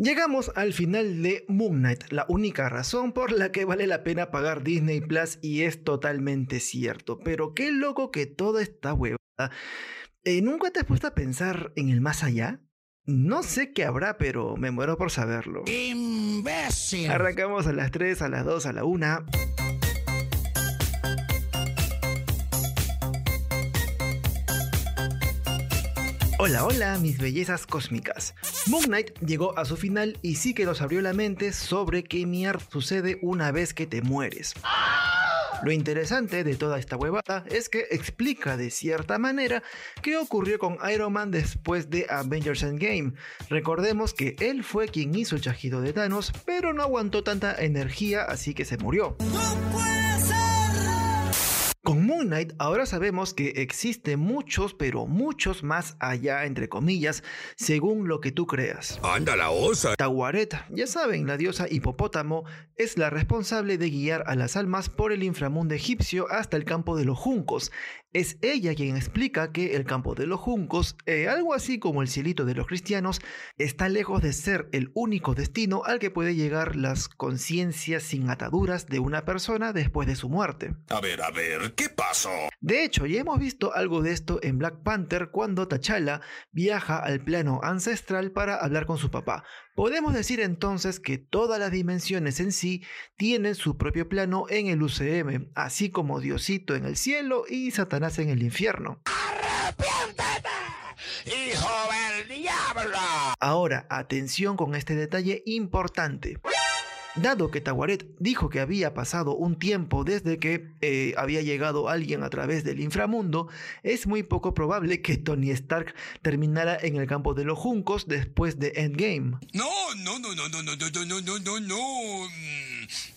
Llegamos al final de Moon Knight, la única razón por la que vale la pena pagar Disney Plus y es totalmente cierto. Pero qué loco que toda esta huevada. Eh, ¿Nunca te has puesto a pensar en el más allá? No sé qué habrá, pero me muero por saberlo. ¡Imbécil! Arrancamos a las 3, a las 2, a la 1. Hola, hola, mis bellezas cósmicas. Moon Knight llegó a su final y sí que nos abrió la mente sobre qué mierda sucede una vez que te mueres. Lo interesante de toda esta huevada es que explica de cierta manera qué ocurrió con Iron Man después de Avengers Endgame. Recordemos que él fue quien hizo el chajido de Thanos, pero no aguantó tanta energía así que se murió. Con Moon Knight ahora sabemos que existe muchos, pero muchos más allá, entre comillas, según lo que tú creas. ¡Anda la osa! Tawaret, ya saben, la diosa hipopótamo, es la responsable de guiar a las almas por el inframundo egipcio hasta el campo de los juncos. Es ella quien explica que el campo de los juncos, eh, algo así como el cielito de los cristianos, está lejos de ser el único destino al que puede llegar las conciencias sin ataduras de una persona después de su muerte. A ver, a ver, ¿qué pasó? De hecho, ya hemos visto algo de esto en Black Panther cuando T'Challa viaja al plano ancestral para hablar con su papá. Podemos decir entonces que todas las dimensiones en sí tienen su propio plano en el UCM, así como Diosito en el cielo y Satanás en el infierno. ¡Arrepiéntete, hijo del diablo! Ahora, atención con este detalle importante. Dado que Tawaret dijo que había pasado un tiempo desde que eh, había llegado alguien a través del inframundo, es muy poco probable que Tony Stark terminara en el campo de los juncos después de Endgame. No, no, no, no, no, no, no, no, no, no, no.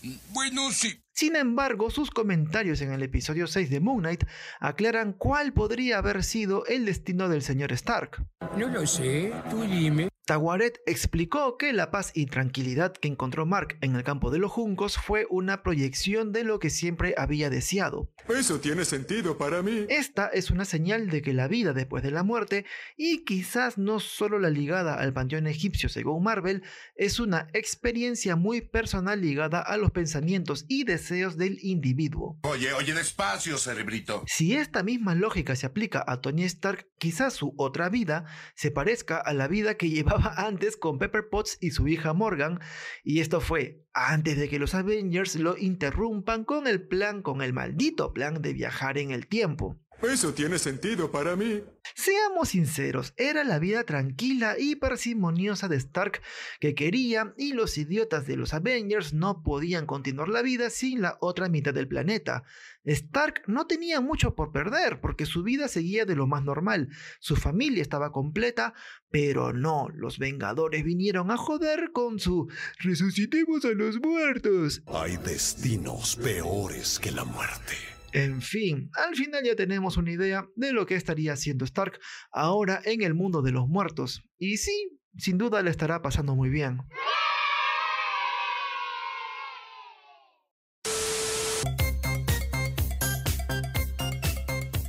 Mm, Bueno, sí. Sin embargo, sus comentarios en el episodio 6 de Moon Knight aclaran cuál podría haber sido el destino del señor Stark. No lo sé, tú dime. Tawaret explicó que la paz y tranquilidad que encontró Mark en el campo de los juncos fue una proyección de lo que siempre había deseado. Eso tiene sentido para mí. Esta es una señal de que la vida después de la muerte, y quizás no solo la ligada al panteón egipcio según Marvel, es una experiencia muy personal ligada a los pensamientos y deseos del individuo. Oye, oye, despacio, cerebrito. Si esta misma lógica se aplica a Tony Stark, quizás su otra vida se parezca a la vida que llevaba antes con Pepper Potts y su hija Morgan, y esto fue antes de que los Avengers lo interrumpan con el plan, con el maldito plan de viajar en el tiempo. Eso tiene sentido para mí. Seamos sinceros, era la vida tranquila y parsimoniosa de Stark que quería y los idiotas de los Avengers no podían continuar la vida sin la otra mitad del planeta. Stark no tenía mucho por perder porque su vida seguía de lo más normal, su familia estaba completa, pero no, los Vengadores vinieron a joder con su resucitemos a los muertos. Hay destinos peores que la muerte. En fin, al final ya tenemos una idea de lo que estaría haciendo Stark ahora en el mundo de los muertos. Y sí, sin duda le estará pasando muy bien.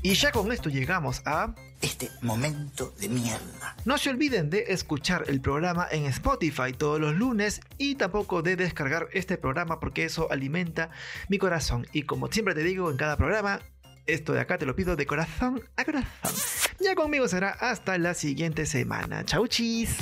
Y ya con esto llegamos a... Este momento de mierda. No se olviden de escuchar el programa en Spotify todos los lunes y tampoco de descargar este programa porque eso alimenta mi corazón. Y como siempre te digo en cada programa, esto de acá te lo pido de corazón a corazón. Ya conmigo será hasta la siguiente semana. Chau chis.